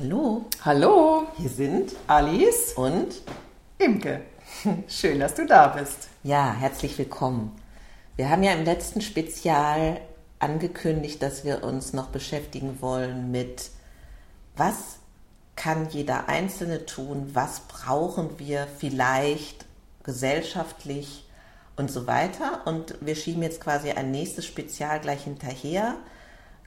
Hallo. Hallo. Hier sind Alice und Imke. Schön, dass du da bist. Ja, herzlich willkommen. Wir haben ja im letzten Spezial angekündigt, dass wir uns noch beschäftigen wollen mit, was kann jeder Einzelne tun, was brauchen wir vielleicht gesellschaftlich und so weiter. Und wir schieben jetzt quasi ein nächstes Spezial gleich hinterher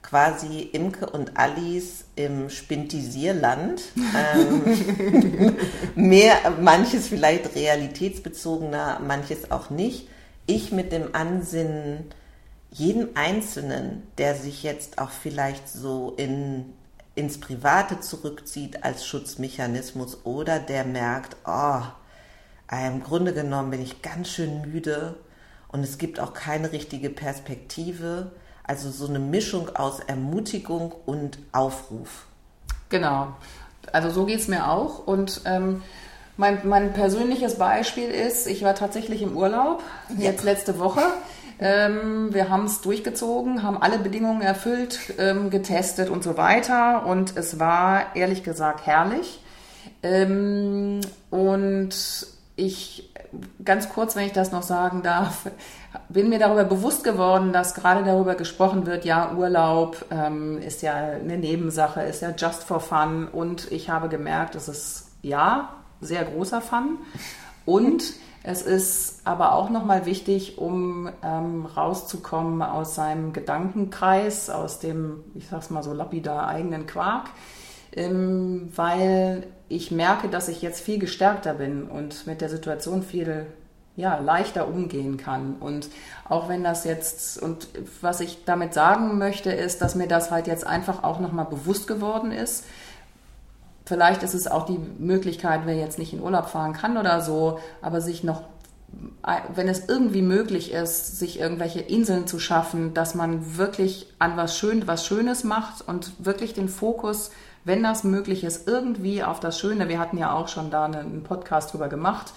quasi Imke und Alice im Spintisierland. Ähm, mehr, manches vielleicht realitätsbezogener, manches auch nicht. Ich mit dem Ansinnen, jeden Einzelnen, der sich jetzt auch vielleicht so in, ins Private zurückzieht als Schutzmechanismus oder der merkt, oh, im Grunde genommen bin ich ganz schön müde und es gibt auch keine richtige Perspektive also so eine Mischung aus Ermutigung und Aufruf. Genau. Also so geht es mir auch. Und ähm, mein, mein persönliches Beispiel ist, ich war tatsächlich im Urlaub, jetzt letzte Woche. Ähm, wir haben es durchgezogen, haben alle Bedingungen erfüllt, ähm, getestet und so weiter. Und es war ehrlich gesagt herrlich. Ähm, und ich, ganz kurz, wenn ich das noch sagen darf, bin mir darüber bewusst geworden, dass gerade darüber gesprochen wird, ja, Urlaub ähm, ist ja eine Nebensache, ist ja just for fun. Und ich habe gemerkt, es ist ja sehr großer Fun. Und es ist aber auch nochmal wichtig, um ähm, rauszukommen aus seinem Gedankenkreis, aus dem, ich sag's mal so lapidar, eigenen Quark, ähm, weil ich merke, dass ich jetzt viel gestärkter bin und mit der Situation viel ja, leichter umgehen kann. Und auch wenn das jetzt, und was ich damit sagen möchte, ist, dass mir das halt jetzt einfach auch nochmal bewusst geworden ist. Vielleicht ist es auch die Möglichkeit, wer jetzt nicht in Urlaub fahren kann oder so, aber sich noch, wenn es irgendwie möglich ist, sich irgendwelche Inseln zu schaffen, dass man wirklich an was Schön, was Schönes macht und wirklich den Fokus, wenn das möglich ist, irgendwie auf das Schöne. Wir hatten ja auch schon da einen Podcast drüber gemacht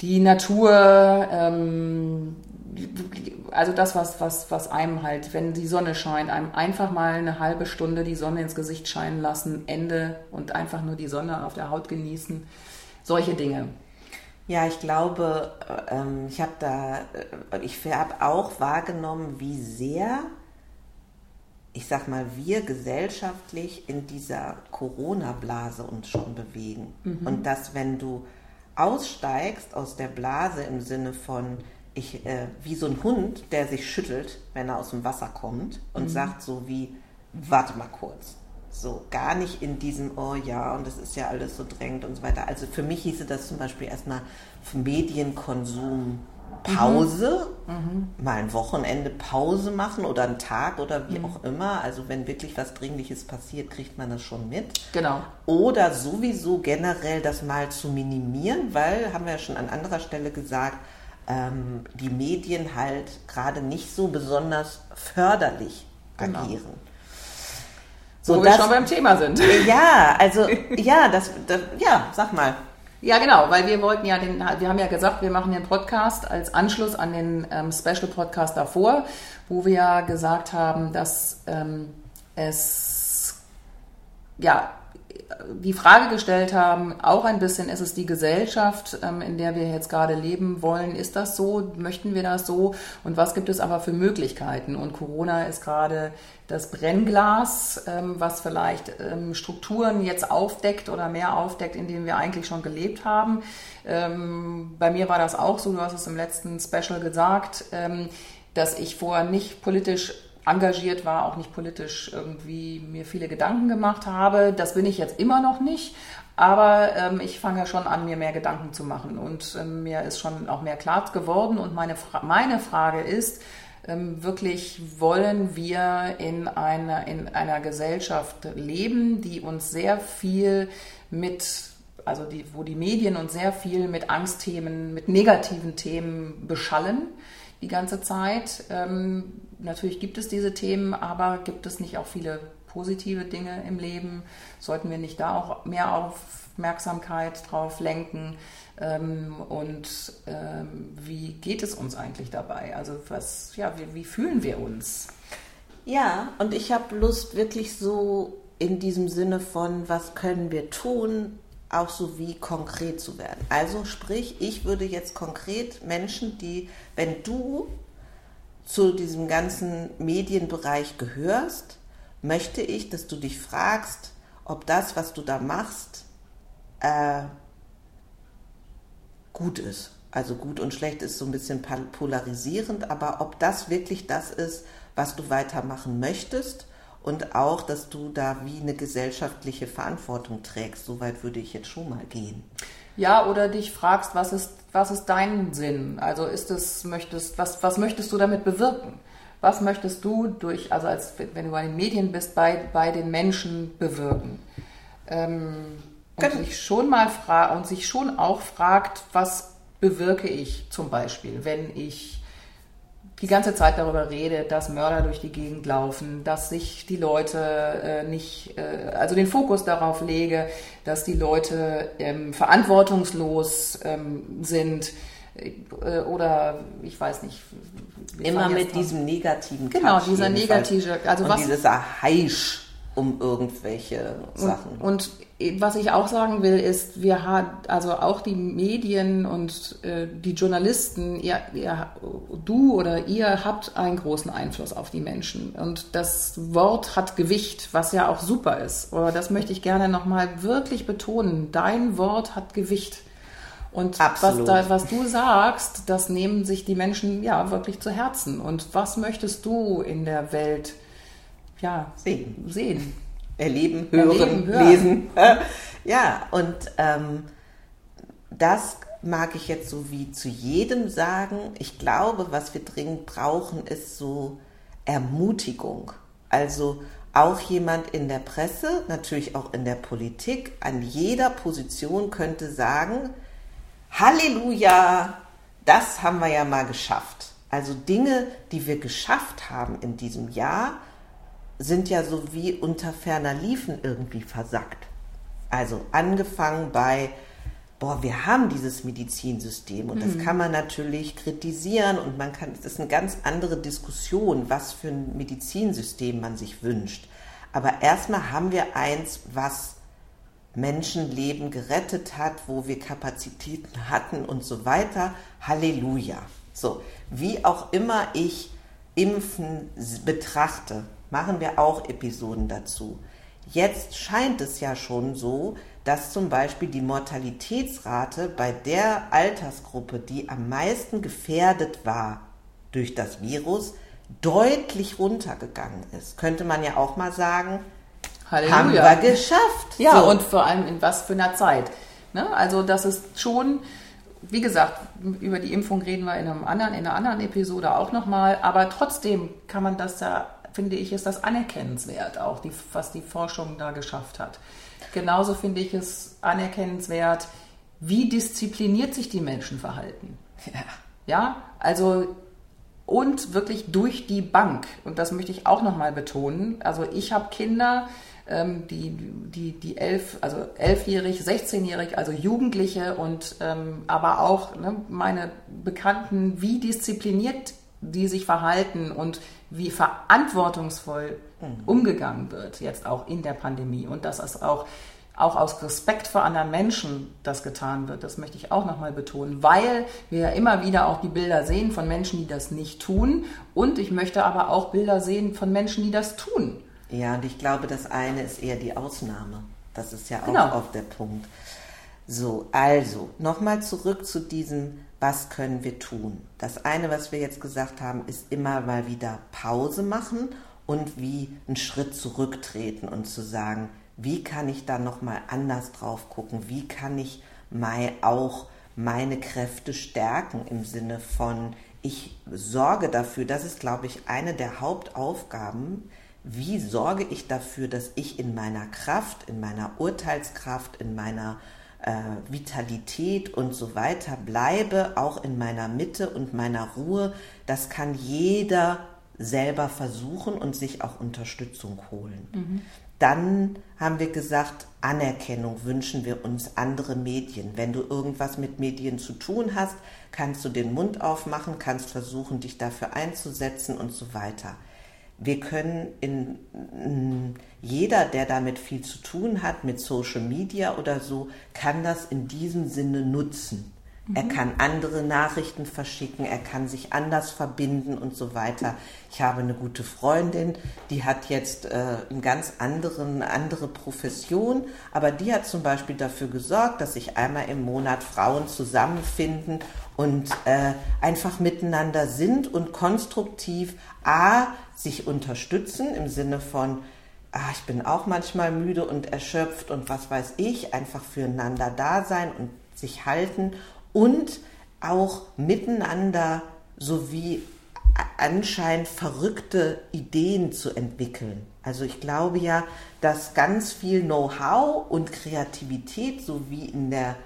die Natur, ähm, also das, was, was, was einem halt, wenn die Sonne scheint, einem einfach mal eine halbe Stunde die Sonne ins Gesicht scheinen lassen, Ende und einfach nur die Sonne auf der Haut genießen. Solche Dinge. Ja, ich glaube, ähm, ich habe da, äh, ich habe auch wahrgenommen, wie sehr, ich sag mal, wir gesellschaftlich in dieser Corona-Blase uns schon bewegen. Mhm. Und dass, wenn du aussteigst aus der Blase im Sinne von, ich, äh, wie so ein Hund, der sich schüttelt, wenn er aus dem Wasser kommt und mhm. sagt so wie, warte mal kurz. So, gar nicht in diesem, oh ja, und das ist ja alles so drängend und so weiter. Also für mich hieße das zum Beispiel erstmal Medienkonsum Pause, mhm. mal ein Wochenende Pause machen oder einen Tag oder wie mhm. auch immer. Also wenn wirklich was Dringliches passiert, kriegt man das schon mit. Genau. Oder sowieso generell das mal zu minimieren, weil, haben wir ja schon an anderer Stelle gesagt, ähm, die Medien halt gerade nicht so besonders förderlich genau. agieren. So, Wo wir schon beim Thema sind. Ja, also ja, das, das ja, sag mal. Ja, genau, weil wir wollten ja den, wir haben ja gesagt, wir machen den Podcast als Anschluss an den ähm, Special Podcast davor, wo wir ja gesagt haben, dass ähm, es ja die Frage gestellt haben, auch ein bisschen, ist es die Gesellschaft, ähm, in der wir jetzt gerade leben wollen, ist das so, möchten wir das so und was gibt es aber für Möglichkeiten? Und Corona ist gerade das Brennglas, ähm, was vielleicht ähm, Strukturen jetzt aufdeckt oder mehr aufdeckt, in denen wir eigentlich schon gelebt haben. Bei mir war das auch so, du hast es im letzten Special gesagt, dass ich vorher nicht politisch engagiert war, auch nicht politisch irgendwie mir viele Gedanken gemacht habe. Das bin ich jetzt immer noch nicht, aber ähm, ich fange schon an, mir mehr Gedanken zu machen und ähm, mir ist schon auch mehr klar geworden. Und meine, Fra meine Frage ist, ähm, wirklich wollen wir in einer, in einer Gesellschaft leben, die uns sehr viel mit also die, wo die Medien uns sehr viel mit Angstthemen, mit negativen Themen beschallen die ganze Zeit. Ähm, natürlich gibt es diese Themen, aber gibt es nicht auch viele positive Dinge im Leben? Sollten wir nicht da auch mehr Aufmerksamkeit drauf lenken? Ähm, und ähm, wie geht es uns eigentlich dabei? Also was, ja, wie, wie fühlen wir uns? Ja, und ich habe Lust, wirklich so in diesem Sinne von, was können wir tun, auch so wie konkret zu werden. Also sprich, ich würde jetzt konkret Menschen, die, wenn du zu diesem ganzen Medienbereich gehörst, möchte ich, dass du dich fragst, ob das, was du da machst, äh, gut ist. Also gut und schlecht ist so ein bisschen polarisierend, aber ob das wirklich das ist, was du weitermachen möchtest und auch, dass du da wie eine gesellschaftliche Verantwortung trägst. Soweit würde ich jetzt schon mal gehen. Ja, oder dich fragst, was ist, was ist dein Sinn? Also ist es, möchtest, was, was möchtest du damit bewirken? Was möchtest du durch, also als wenn du bei den Medien bist, bei, bei den Menschen bewirken? Ähm, und sich schon mal fra und sich schon auch fragt, was bewirke ich zum Beispiel, wenn ich die ganze Zeit darüber rede, dass Mörder durch die Gegend laufen, dass sich die Leute äh, nicht, äh, also den Fokus darauf lege, dass die Leute ähm, verantwortungslos ähm, sind äh, oder ich weiß nicht. Immer mit diesem negativen Genau, dieser negative, also und was. Dieser Heisch um irgendwelche Sachen. Und, und, was ich auch sagen will, ist, wir haben, also auch die Medien und äh, die Journalisten, ihr, ihr, du oder ihr habt einen großen Einfluss auf die Menschen. Und das Wort hat Gewicht, was ja auch super ist. Aber das möchte ich gerne nochmal wirklich betonen. Dein Wort hat Gewicht. Und was, da, was, du sagst, das nehmen sich die Menschen ja wirklich zu Herzen. Und was möchtest du in der Welt ja, sehen. sehen. Erleben, hören, Erleben, hören. lesen. ja, und ähm, das mag ich jetzt so wie zu jedem sagen. Ich glaube, was wir dringend brauchen, ist so Ermutigung. Also auch jemand in der Presse, natürlich auch in der Politik, an jeder Position könnte sagen, Halleluja, das haben wir ja mal geschafft. Also Dinge, die wir geschafft haben in diesem Jahr, sind ja so wie unter ferner Liefen irgendwie versackt. Also angefangen bei, boah, wir haben dieses Medizinsystem und mhm. das kann man natürlich kritisieren und man kann, es ist eine ganz andere Diskussion, was für ein Medizinsystem man sich wünscht. Aber erstmal haben wir eins, was Menschenleben gerettet hat, wo wir Kapazitäten hatten und so weiter. Halleluja. So, wie auch immer ich Impfen betrachte, machen wir auch Episoden dazu. Jetzt scheint es ja schon so, dass zum Beispiel die Mortalitätsrate bei der Altersgruppe, die am meisten gefährdet war durch das Virus, deutlich runtergegangen ist. Könnte man ja auch mal sagen, Halleluja. haben wir geschafft. Ja, so. und vor allem in was für einer Zeit. Ne? Also das ist schon, wie gesagt, über die Impfung reden wir in, einem anderen, in einer anderen Episode auch nochmal, aber trotzdem kann man das ja finde ich, ist das anerkennenswert, auch die, was die Forschung da geschafft hat. Genauso finde ich es anerkennenswert, wie diszipliniert sich die Menschen verhalten. Ja, ja also und wirklich durch die Bank. Und das möchte ich auch nochmal betonen. Also ich habe Kinder, ähm, die, die, die elf, also elfjährig, 16-jährig, also Jugendliche und ähm, aber auch ne, meine Bekannten, wie diszipliniert die sich verhalten und wie verantwortungsvoll mhm. umgegangen wird, jetzt auch in der Pandemie. Und dass es auch, auch aus Respekt vor anderen Menschen das getan wird, das möchte ich auch nochmal betonen, weil wir ja immer wieder auch die Bilder sehen von Menschen, die das nicht tun. Und ich möchte aber auch Bilder sehen von Menschen, die das tun. Ja, und ich glaube, das eine ist eher die Ausnahme. Das ist ja auch genau. oft der Punkt. So, also nochmal zurück zu diesem was können wir tun? Das eine, was wir jetzt gesagt haben, ist immer mal wieder Pause machen und wie einen Schritt zurücktreten und zu sagen, wie kann ich da noch mal anders drauf gucken? Wie kann ich mal auch meine Kräfte stärken im Sinne von ich sorge dafür, das ist glaube ich eine der Hauptaufgaben, wie sorge ich dafür, dass ich in meiner Kraft, in meiner Urteilskraft, in meiner äh, Vitalität und so weiter bleibe, auch in meiner Mitte und meiner Ruhe, das kann jeder selber versuchen und sich auch Unterstützung holen. Mhm. Dann haben wir gesagt, Anerkennung wünschen wir uns andere Medien. Wenn du irgendwas mit Medien zu tun hast, kannst du den Mund aufmachen, kannst versuchen, dich dafür einzusetzen und so weiter. Wir können in, jeder, der damit viel zu tun hat, mit Social Media oder so, kann das in diesem Sinne nutzen. Er mhm. kann andere Nachrichten verschicken, er kann sich anders verbinden und so weiter. Ich habe eine gute Freundin, die hat jetzt äh, eine ganz anderen, andere Profession, aber die hat zum Beispiel dafür gesorgt, dass sich einmal im Monat Frauen zusammenfinden und äh, einfach miteinander sind und konstruktiv A, sich unterstützen im Sinne von, ah, ich bin auch manchmal müde und erschöpft und was weiß ich, einfach füreinander da sein und sich halten und auch miteinander sowie anscheinend verrückte Ideen zu entwickeln. Also ich glaube ja, dass ganz viel Know-how und Kreativität sowie in der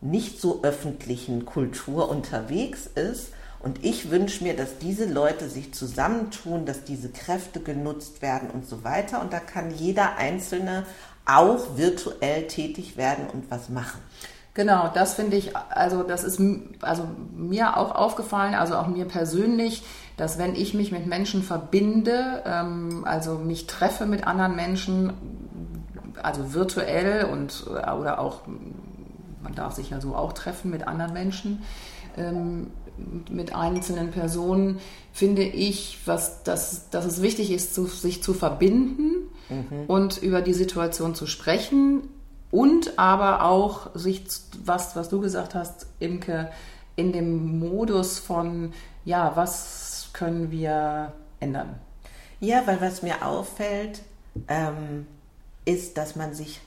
nicht so öffentlichen Kultur unterwegs ist. Und ich wünsche mir, dass diese Leute sich zusammentun, dass diese Kräfte genutzt werden und so weiter. Und da kann jeder Einzelne auch virtuell tätig werden und was machen. Genau, das finde ich, also das ist also mir auch aufgefallen, also auch mir persönlich, dass wenn ich mich mit Menschen verbinde, ähm, also mich treffe mit anderen Menschen, also virtuell und oder auch, man darf sich ja so auch treffen mit anderen Menschen, ähm, mit einzelnen Personen, finde ich, was, dass, dass es wichtig ist, zu, sich zu verbinden mhm. und über die Situation zu sprechen und aber auch sich, was, was du gesagt hast, Imke, in dem Modus von, ja, was können wir ändern? Ja, weil was mir auffällt, ähm, ist, dass man sich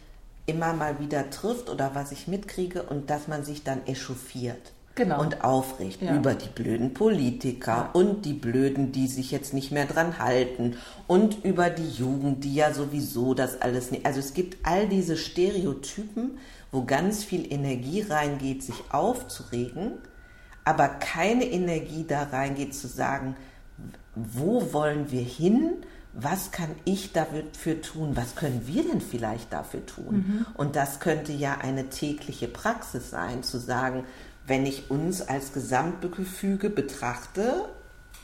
immer mal wieder trifft oder was ich mitkriege und dass man sich dann echauffiert genau. und aufregt ja. über die blöden Politiker ja. und die Blöden, die sich jetzt nicht mehr dran halten und über die Jugend, die ja sowieso das alles nicht. Also es gibt all diese Stereotypen, wo ganz viel Energie reingeht, sich aufzuregen, aber keine Energie da reingeht zu sagen, wo wollen wir hin? Was kann ich dafür tun? Was können wir denn vielleicht dafür tun? Mhm. Und das könnte ja eine tägliche Praxis sein, zu sagen, wenn ich uns als Gesamtgefüge betrachte,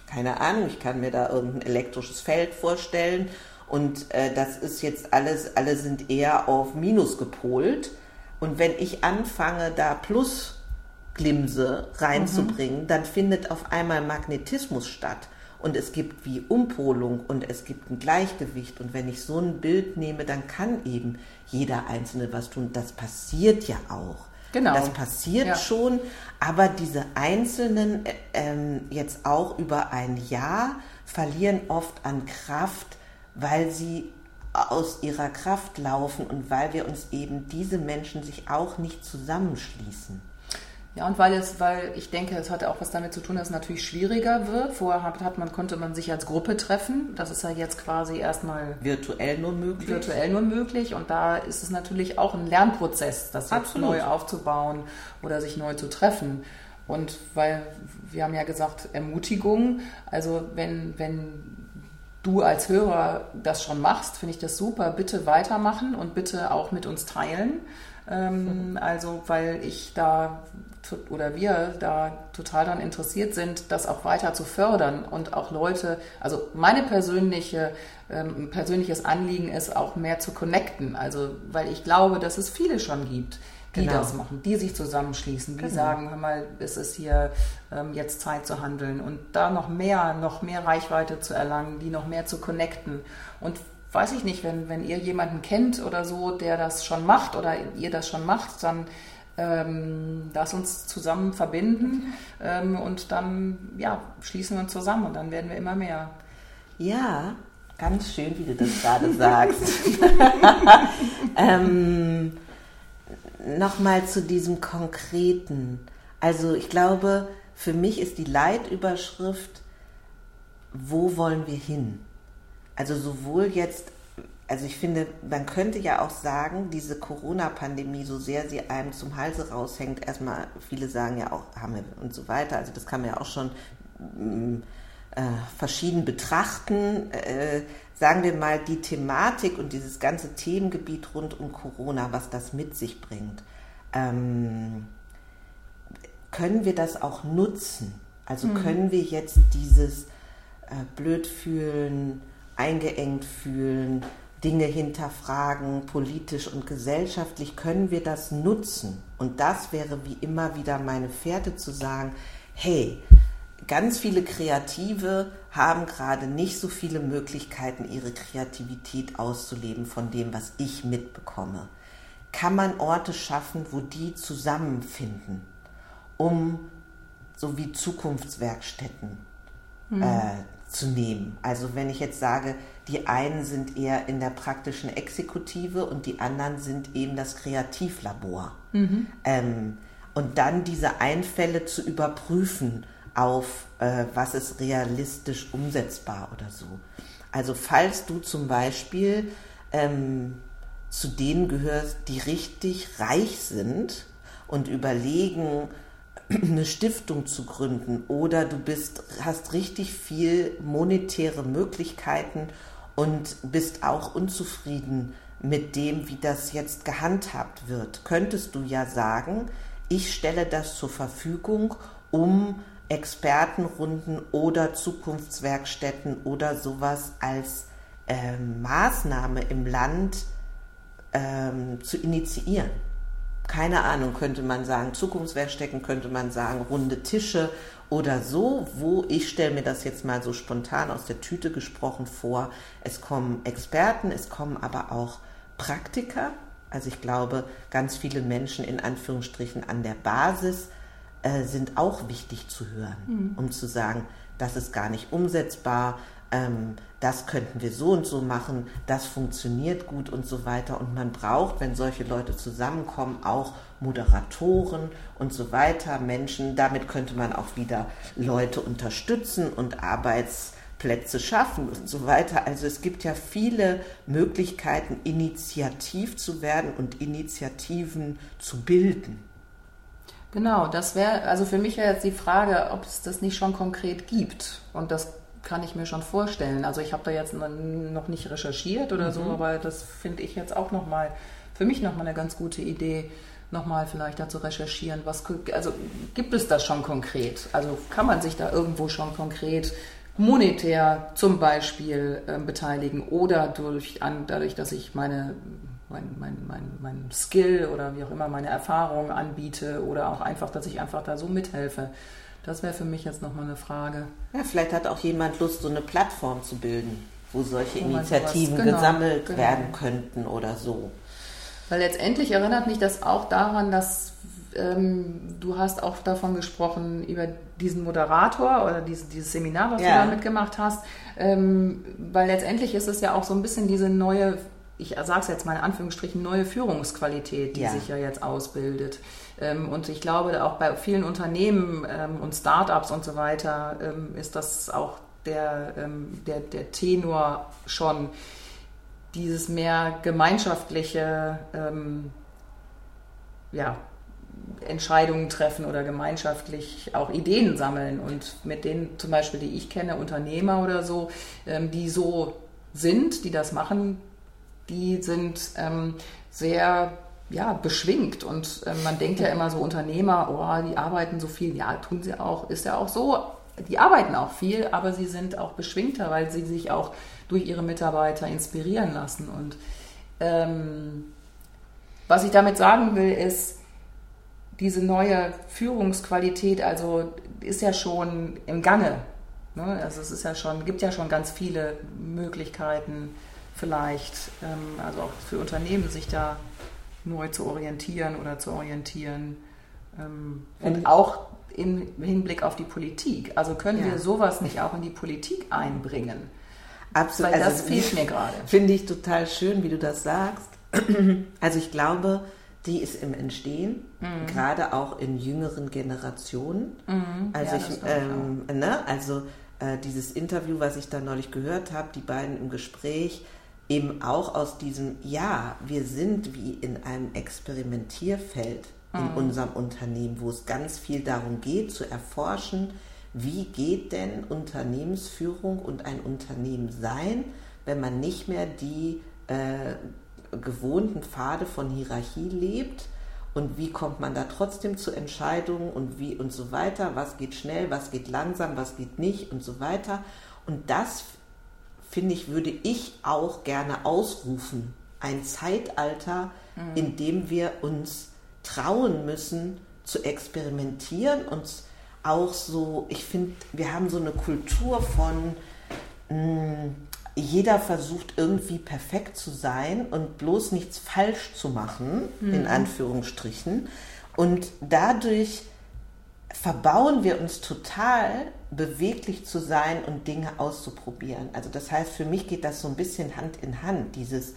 keine Ahnung, ich kann mir da irgendein elektrisches Feld vorstellen und äh, das ist jetzt alles, alle sind eher auf Minus gepolt. Und wenn ich anfange, da Plusglimse reinzubringen, mhm. dann findet auf einmal Magnetismus statt. Und es gibt wie Umpolung und es gibt ein Gleichgewicht. Und wenn ich so ein Bild nehme, dann kann eben jeder Einzelne was tun. Das passiert ja auch. Genau. Das passiert ja. schon, aber diese Einzelnen äh, ähm, jetzt auch über ein Jahr verlieren oft an Kraft, weil sie aus ihrer Kraft laufen und weil wir uns eben diese Menschen sich auch nicht zusammenschließen. Ja, und weil es, weil ich denke, es hat auch was damit zu tun, dass es natürlich schwieriger wird. Vorher hat, hat man, konnte man sich als Gruppe treffen. Das ist ja jetzt quasi erstmal virtuell nur möglich. Virtuell nur möglich. Und da ist es natürlich auch ein Lernprozess, das jetzt neu aufzubauen oder sich neu zu treffen. Und weil wir haben ja gesagt, Ermutigung. Also wenn, wenn du als Hörer das schon machst, finde ich das super. Bitte weitermachen und bitte auch mit uns teilen. Ähm, also, weil ich da oder wir da total daran interessiert sind, das auch weiter zu fördern und auch Leute, also meine persönliche ähm, persönliches Anliegen ist auch mehr zu connecten, also weil ich glaube, dass es viele schon gibt, die genau. das machen, die sich zusammenschließen, die genau. sagen, hör mal, es ist hier ähm, jetzt Zeit zu handeln und da noch mehr, noch mehr Reichweite zu erlangen, die noch mehr zu connecten und weiß ich nicht, wenn, wenn ihr jemanden kennt oder so, der das schon macht oder ihr das schon macht, dann ähm, das uns zusammen verbinden ähm, und dann ja, schließen wir uns zusammen und dann werden wir immer mehr. Ja, ganz schön, wie du das gerade sagst. ähm, Nochmal zu diesem Konkreten. Also ich glaube, für mich ist die Leitüberschrift, wo wollen wir hin? Also sowohl jetzt also ich finde, man könnte ja auch sagen, diese Corona-Pandemie, so sehr sie einem zum Halse raushängt, erstmal, viele sagen ja auch, haben wir und so weiter, also das kann man ja auch schon mm, äh, verschieden betrachten. Äh, sagen wir mal, die Thematik und dieses ganze Themengebiet rund um Corona, was das mit sich bringt, ähm, können wir das auch nutzen? Also mhm. können wir jetzt dieses äh, Blödfühlen, eingeengt fühlen, Dinge hinterfragen, politisch und gesellschaftlich, können wir das nutzen. Und das wäre wie immer wieder meine Fährte zu sagen, hey, ganz viele Kreative haben gerade nicht so viele Möglichkeiten, ihre Kreativität auszuleben von dem, was ich mitbekomme. Kann man Orte schaffen, wo die zusammenfinden, um so wie Zukunftswerkstätten mhm. äh, zu nehmen? Also wenn ich jetzt sage, die einen sind eher in der praktischen Exekutive und die anderen sind eben das Kreativlabor. Mhm. Ähm, und dann diese Einfälle zu überprüfen auf, äh, was ist realistisch umsetzbar oder so. Also falls du zum Beispiel ähm, zu denen gehörst, die richtig reich sind und überlegen, eine Stiftung zu gründen oder du bist, hast richtig viel monetäre Möglichkeiten und bist auch unzufrieden mit dem, wie das jetzt gehandhabt wird, könntest du ja sagen, ich stelle das zur Verfügung, um Expertenrunden oder Zukunftswerkstätten oder sowas als äh, Maßnahme im Land ähm, zu initiieren. Keine Ahnung, könnte man sagen, Zukunftswerkstätten könnte man sagen, runde Tische oder so, wo ich stelle mir das jetzt mal so spontan aus der Tüte gesprochen vor. Es kommen Experten, es kommen aber auch Praktiker. Also ich glaube, ganz viele Menschen in Anführungsstrichen an der Basis äh, sind auch wichtig zu hören, mhm. um zu sagen, das ist gar nicht umsetzbar, ähm, das könnten wir so und so machen, das funktioniert gut und so weiter. Und man braucht, wenn solche Leute zusammenkommen, auch Moderatoren und so weiter, Menschen. Damit könnte man auch wieder Leute unterstützen und Arbeitsplätze schaffen und so weiter. Also es gibt ja viele Möglichkeiten, initiativ zu werden und Initiativen zu bilden. Genau, das wäre, also für mich wäre jetzt die Frage, ob es das nicht schon konkret gibt. Und das kann ich mir schon vorstellen. Also ich habe da jetzt noch nicht recherchiert oder mhm. so, aber das finde ich jetzt auch nochmal, für mich nochmal eine ganz gute Idee, nochmal vielleicht dazu recherchieren, was, also gibt es das schon konkret? Also kann man sich da irgendwo schon konkret monetär zum Beispiel äh, beteiligen oder durch, an, dadurch, dass ich meine mein, mein, mein, mein Skill oder wie auch immer meine Erfahrung anbiete oder auch einfach, dass ich einfach da so mithelfe. Das wäre für mich jetzt nochmal eine Frage. Ja, vielleicht hat auch jemand Lust, so eine Plattform zu bilden, wo solche wo Initiativen genau, gesammelt genau. werden könnten oder so. Weil letztendlich erinnert mich das auch daran, dass ähm, du hast auch davon gesprochen, über diesen Moderator oder dieses, dieses Seminar, was ja. du da mitgemacht hast. Ähm, weil letztendlich ist es ja auch so ein bisschen diese neue ich sage es jetzt mal in Anführungsstrichen, neue Führungsqualität, die ja. sich ja jetzt ausbildet. Ähm, und ich glaube, auch bei vielen Unternehmen ähm, und Startups und so weiter ähm, ist das auch der, der, der Tenor schon, dieses mehr gemeinschaftliche ja, Entscheidungen treffen oder gemeinschaftlich auch Ideen sammeln. Und mit denen zum Beispiel, die ich kenne, Unternehmer oder so, die so sind, die das machen, die sind ähm, sehr ja, beschwingt und äh, man denkt ja immer so Unternehmer, oh, die arbeiten so viel. Ja, tun sie auch, ist ja auch so. Die arbeiten auch viel, aber sie sind auch beschwingter, weil sie sich auch durch ihre Mitarbeiter inspirieren lassen. Und ähm, was ich damit sagen will, ist, diese neue Führungsqualität, also ist ja schon im Gange. Ne? Also es ist ja schon, gibt ja schon ganz viele Möglichkeiten, vielleicht, ähm, also auch für Unternehmen, sich da neu zu orientieren oder zu orientieren. Ähm, und auch im Hinblick auf die Politik. Also können ja. wir sowas nicht auch in die Politik einbringen? Absolut. Weil das also, fehlt mir gerade. Finde ich total schön, wie du das sagst. Also ich glaube, die ist im Entstehen, mhm. gerade auch in jüngeren Generationen. Mhm. Also ja, ich, ähm, ne, also äh, dieses Interview, was ich da neulich gehört habe, die beiden im Gespräch, eben auch aus diesem, ja, wir sind wie in einem Experimentierfeld in mhm. unserem Unternehmen, wo es ganz viel darum geht, zu erforschen, wie geht denn Unternehmensführung und ein Unternehmen sein, wenn man nicht mehr die äh, gewohnten Pfade von Hierarchie lebt und wie kommt man da trotzdem zu Entscheidungen und wie und so weiter, was geht schnell, was geht langsam, was geht nicht und so weiter. Und das finde ich, würde ich auch gerne ausrufen. Ein Zeitalter, mhm. in dem wir uns trauen müssen zu experimentieren und auch so, ich finde, wir haben so eine Kultur von, mh, mm, jeder versucht irgendwie perfekt zu sein und bloß nichts falsch zu machen, mhm. in Anführungsstrichen. Und dadurch verbauen wir uns total, beweglich zu sein und Dinge auszuprobieren. Also das heißt, für mich geht das so ein bisschen Hand in Hand, dieses,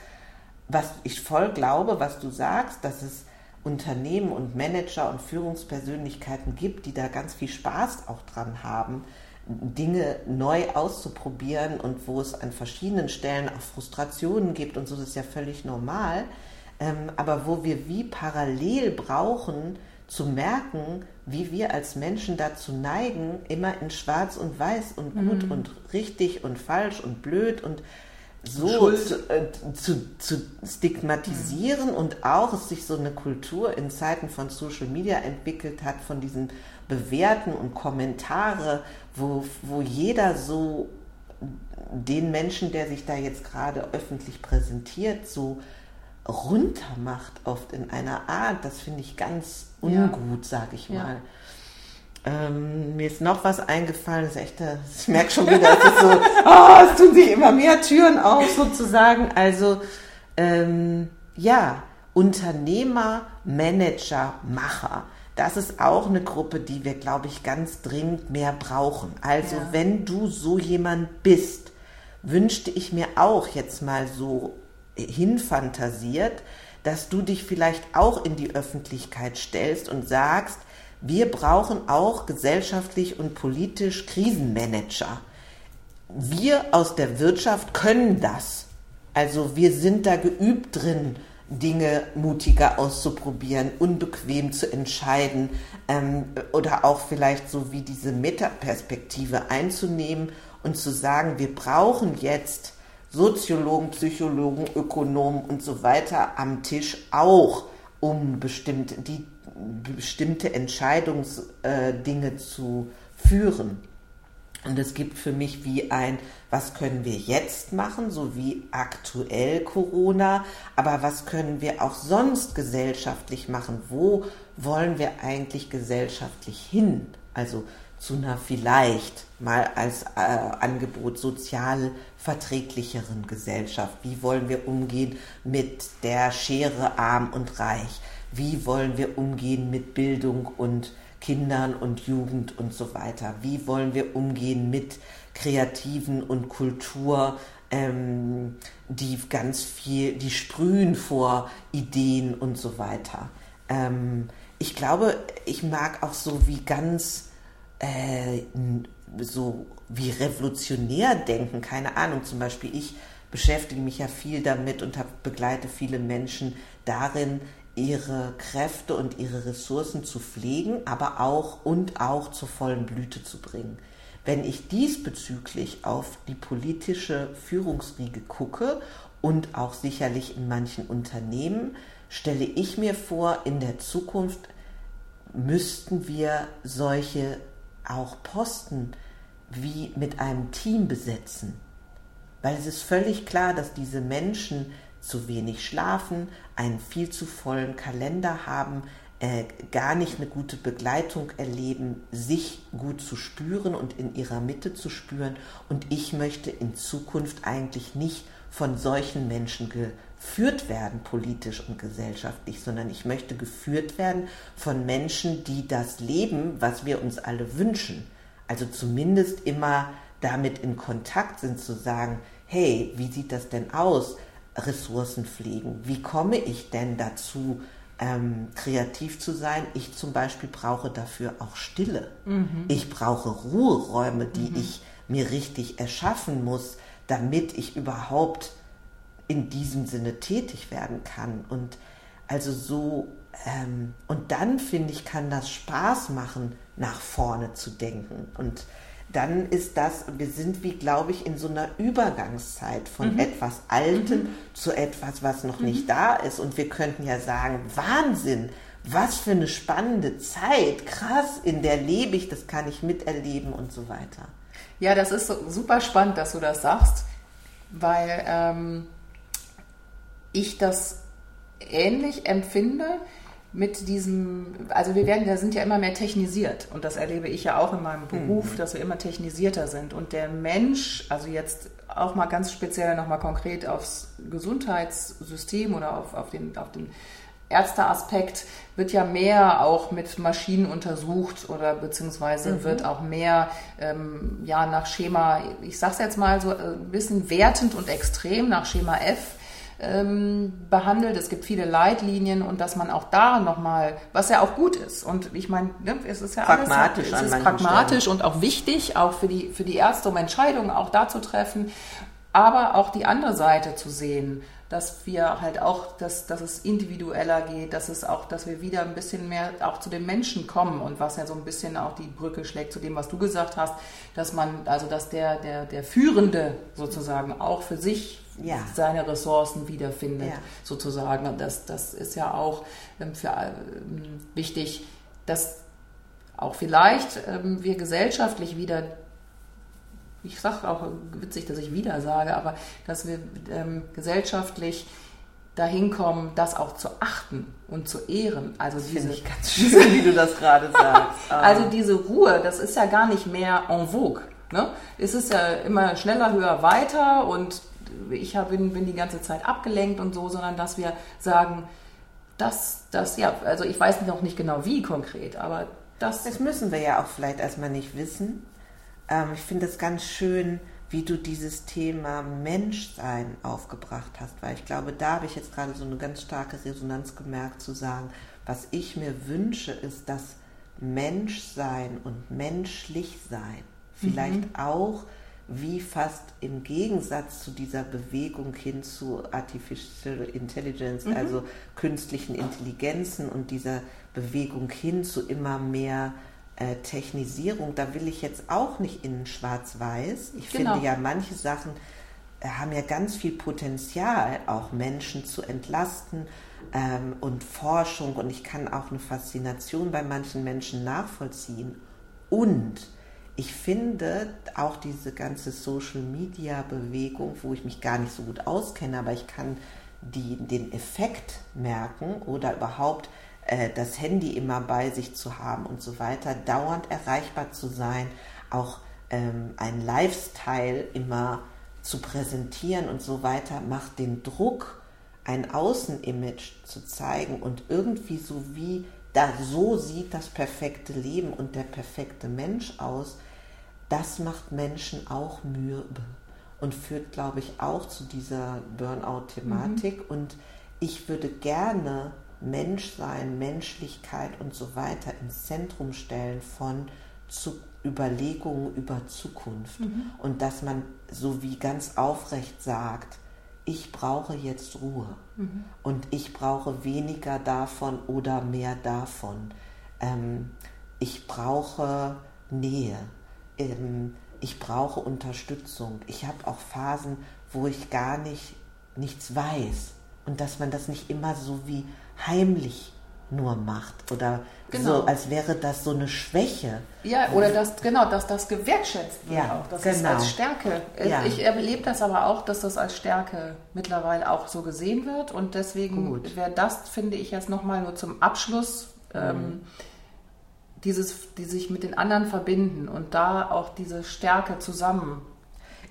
was ich voll glaube, was du sagst, dass es Unternehmen und Manager und Führungspersönlichkeiten gibt, die da ganz viel Spaß auch dran haben, Dinge neu auszuprobieren und wo es an verschiedenen Stellen auch Frustrationen gibt und so, das ist ja völlig normal. Ähm, aber wo wir wie parallel brauchen, zu merken, wie wir als Menschen dazu neigen, immer in Schwarz und Weiß und gut mhm. und richtig und falsch und blöd und so zu, äh, zu, zu, stigmatisieren mhm. und auch es sich so eine Kultur in Zeiten von Social Media entwickelt hat, von diesen Bewerten und Kommentare, wo, wo jeder so den Menschen, der sich da jetzt gerade öffentlich präsentiert, so runtermacht, oft in einer Art, das finde ich ganz ungut, ja. sage ich mal. Ähm, mir ist noch was eingefallen, das ist echt, ich merke schon wieder, es ist so, oh, es tun sich immer mehr Türen auf sozusagen. Also ähm, ja, Unternehmer, Manager, Macher. Das ist auch eine Gruppe, die wir, glaube ich, ganz dringend mehr brauchen. Also ja. wenn du so jemand bist, wünschte ich mir auch jetzt mal so hinfantasiert, dass du dich vielleicht auch in die Öffentlichkeit stellst und sagst, wir brauchen auch gesellschaftlich und politisch Krisenmanager. Wir aus der Wirtschaft können das. Also wir sind da geübt drin, Dinge mutiger auszuprobieren, unbequem zu entscheiden ähm, oder auch vielleicht so wie diese Metaperspektive einzunehmen und zu sagen, wir brauchen jetzt Soziologen, Psychologen, Ökonomen und so weiter am Tisch auch, um bestimmte, die, bestimmte Entscheidungsdinge äh, zu führen. Und es gibt für mich wie ein, was können wir jetzt machen, so wie aktuell Corona, aber was können wir auch sonst gesellschaftlich machen? Wo wollen wir eigentlich gesellschaftlich hin? Also zu einer vielleicht mal als äh, Angebot sozial verträglicheren Gesellschaft. Wie wollen wir umgehen mit der Schere arm und reich? Wie wollen wir umgehen mit Bildung und Kindern und Jugend und so weiter? Wie wollen wir umgehen mit Kreativen und Kultur, ähm, die ganz viel, die sprühen vor Ideen und so weiter? Ähm, ich glaube, ich mag auch so wie ganz äh, so wie revolutionär denken, keine Ahnung. Zum Beispiel ich beschäftige mich ja viel damit und hab, begleite viele Menschen darin, ihre Kräfte und ihre Ressourcen zu pflegen, aber auch und auch zur vollen Blüte zu bringen. Wenn ich diesbezüglich auf die politische Führungsriege gucke und auch sicherlich in manchen Unternehmen, stelle ich mir vor, in der Zukunft müssten wir solche auch Posten wie mit einem Team besetzen. Weil es ist völlig klar, dass diese Menschen zu wenig schlafen, einen viel zu vollen Kalender haben, äh, gar nicht eine gute Begleitung erleben, sich gut zu spüren und in ihrer Mitte zu spüren. Und ich möchte in Zukunft eigentlich nicht von solchen Menschen geführt werden, politisch und gesellschaftlich, sondern ich möchte geführt werden von Menschen, die das leben, was wir uns alle wünschen also zumindest immer damit in Kontakt sind zu sagen, hey, wie sieht das denn aus? Ressourcen pflegen. Wie komme ich denn dazu, ähm, kreativ zu sein? Ich zum Beispiel brauche dafür auch Stille. Mhm. Ich brauche Ruheräume, die mhm. ich mir richtig erschaffen muss, damit ich überhaupt in diesem Sinne tätig werden kann. Und also so, ähm, und dann finde ich, kann das Spaß machen, nach vorne zu denken. Und dann ist das, wir sind wie, glaube ich, in so einer Übergangszeit von mhm. etwas Altem mhm. zu etwas, was noch mhm. nicht da ist. Und wir könnten ja sagen, Wahnsinn, was für eine spannende Zeit, krass, in der lebe ich, das kann ich miterleben und so weiter. Ja, das ist super spannend, dass du das sagst. weil ähm, ich das ähnlich empfinde mit diesem, also wir werden, wir sind ja immer mehr technisiert und das erlebe ich ja auch in meinem Beruf, mhm. dass wir immer technisierter sind und der Mensch, also jetzt auch mal ganz speziell nochmal konkret aufs Gesundheitssystem oder auf, auf, den, auf den Ärzteaspekt wird ja mehr auch mit Maschinen untersucht oder beziehungsweise mhm. wird auch mehr ähm, ja nach Schema, ich sag's jetzt mal so äh, ein bisschen wertend und extrem nach Schema F ähm, behandelt. Es gibt viele Leitlinien und dass man auch da nochmal, was ja auch gut ist. Und ich meine, ne, es ist ja pragmatisch, alles, es ist pragmatisch Stellen. und auch wichtig, auch für die, für die Ärzte, um Entscheidungen auch da zu treffen, aber auch die andere Seite zu sehen dass wir halt auch, dass, dass es individueller geht, dass es auch, dass wir wieder ein bisschen mehr auch zu den Menschen kommen und was ja so ein bisschen auch die Brücke schlägt zu dem, was du gesagt hast, dass man, also dass der, der, der Führende sozusagen auch für sich ja. seine Ressourcen wiederfindet, ja. sozusagen. Und das, das ist ja auch ähm, für, ähm, wichtig, dass auch vielleicht ähm, wir gesellschaftlich wieder ich sage auch witzig, dass ich wieder sage, aber dass wir ähm, gesellschaftlich dahin kommen, das auch zu achten und zu ehren. Also das diese ich ganz schön, wie du das gerade sagst. also diese Ruhe, das ist ja gar nicht mehr en vogue. Ne? Es ist ja immer schneller, höher, weiter und ich hab, bin, bin die ganze Zeit abgelenkt und so, sondern dass wir sagen, das, das, ja, also ich weiß noch nicht genau wie konkret, aber das. Das müssen wir ja auch vielleicht erstmal nicht wissen. Ähm, ich finde es ganz schön, wie du dieses Thema Menschsein aufgebracht hast, weil ich glaube, da habe ich jetzt gerade so eine ganz starke Resonanz gemerkt, zu sagen, was ich mir wünsche, ist das Menschsein und menschlich sein. Vielleicht mhm. auch wie fast im Gegensatz zu dieser Bewegung hin zu Artificial Intelligence, mhm. also künstlichen Intelligenzen und dieser Bewegung hin zu immer mehr äh, Technisierung, da will ich jetzt auch nicht in Schwarz-Weiß. Ich genau. finde ja, manche Sachen äh, haben ja ganz viel Potenzial, auch Menschen zu entlasten ähm, und Forschung. Und ich kann auch eine Faszination bei manchen Menschen nachvollziehen. Und ich finde auch diese ganze Social-Media-Bewegung, wo ich mich gar nicht so gut auskenne, aber ich kann die, den Effekt merken oder überhaupt äh, das Handy immer bei sich zu haben und so weiter, dauernd erreichbar zu sein, auch ähm, ein Lifestyle immer zu präsentieren und so weiter, macht den Druck, ein Außenimage zu zeigen und irgendwie so wie da so sieht das perfekte Leben und der perfekte Mensch aus, das macht Menschen auch mürbe und führt, glaube ich, auch zu dieser Burnout-Thematik. Mhm. Und ich würde gerne Menschsein, Menschlichkeit und so weiter ins Zentrum stellen von zu Überlegungen über Zukunft. Mhm. Und dass man so wie ganz aufrecht sagt, ich brauche jetzt Ruhe mhm. und ich brauche weniger davon oder mehr davon. Ähm, ich brauche Nähe. Ähm, ich brauche Unterstützung. Ich habe auch Phasen, wo ich gar nicht nichts weiß und dass man das nicht immer so wie heimlich nur macht oder genau. so, als wäre das so eine Schwäche. Ja, oder das, genau, dass das gewertschätzt wird ja, auch, dass genau. als Stärke. Ja. Ich erlebe das aber auch, dass das als Stärke mittlerweile auch so gesehen wird und deswegen wäre das, finde ich, jetzt nochmal nur zum Abschluss. Ähm, mhm. Ähm, dieses, die sich mit den anderen verbinden und da auch diese Stärke zusammen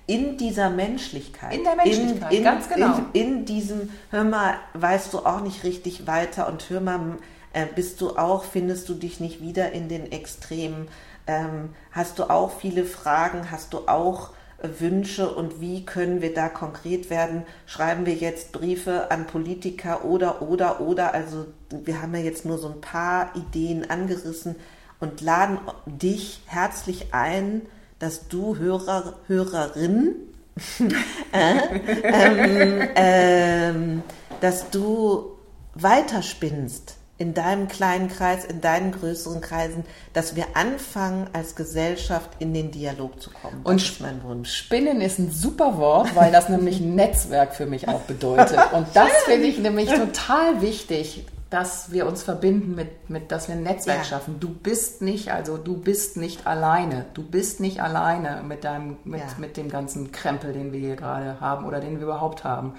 in dieser Menschlichkeit. In der Menschlichkeit, in, in, ganz genau. In, in, diesem, hör mal, weißt du auch nicht richtig weiter und hör mal, äh, bist du auch, findest du dich nicht wieder in den Extremen? Ähm, hast du auch viele Fragen? Hast du auch äh, Wünsche und wie können wir da konkret werden? Schreiben wir jetzt Briefe an Politiker oder, oder, oder? Also wir haben ja jetzt nur so ein paar Ideen angerissen und laden dich herzlich ein, dass du Hörer, Hörerin, äh, ähm, ähm, dass du weiterspinnst in deinem kleinen Kreis, in deinen größeren Kreisen, dass wir anfangen, als Gesellschaft in den Dialog zu kommen. Das Und ist mein Wunsch. Spinnen ist ein super Wort, weil das nämlich ein Netzwerk für mich auch bedeutet. Und das finde ich nämlich total wichtig dass wir uns verbinden mit, mit dass wir ein Netzwerk Ja. schaffen. Du bist nicht, also du bist nicht alleine. Du bist nicht alleine mit deinem, mit, Ja. mit dem ganzen Krempel, den wir hier gerade haben oder den wir überhaupt haben.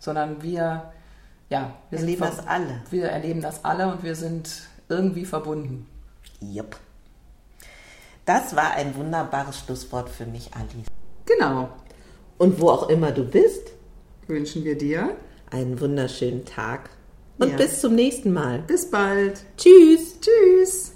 Sondern wir, ja, wir Erleben das alle. Wir erleben das alle und wir sind irgendwie verbunden. Jupp. Das war ein wunderbares Schlusswort für mich, Alice. Genau. Und wo auch immer du bist, Wünschen wir dir. einen wunderschönen Tag. Und Ja. bis zum nächsten Mal. Bis bald. Tschüss. Tschüss.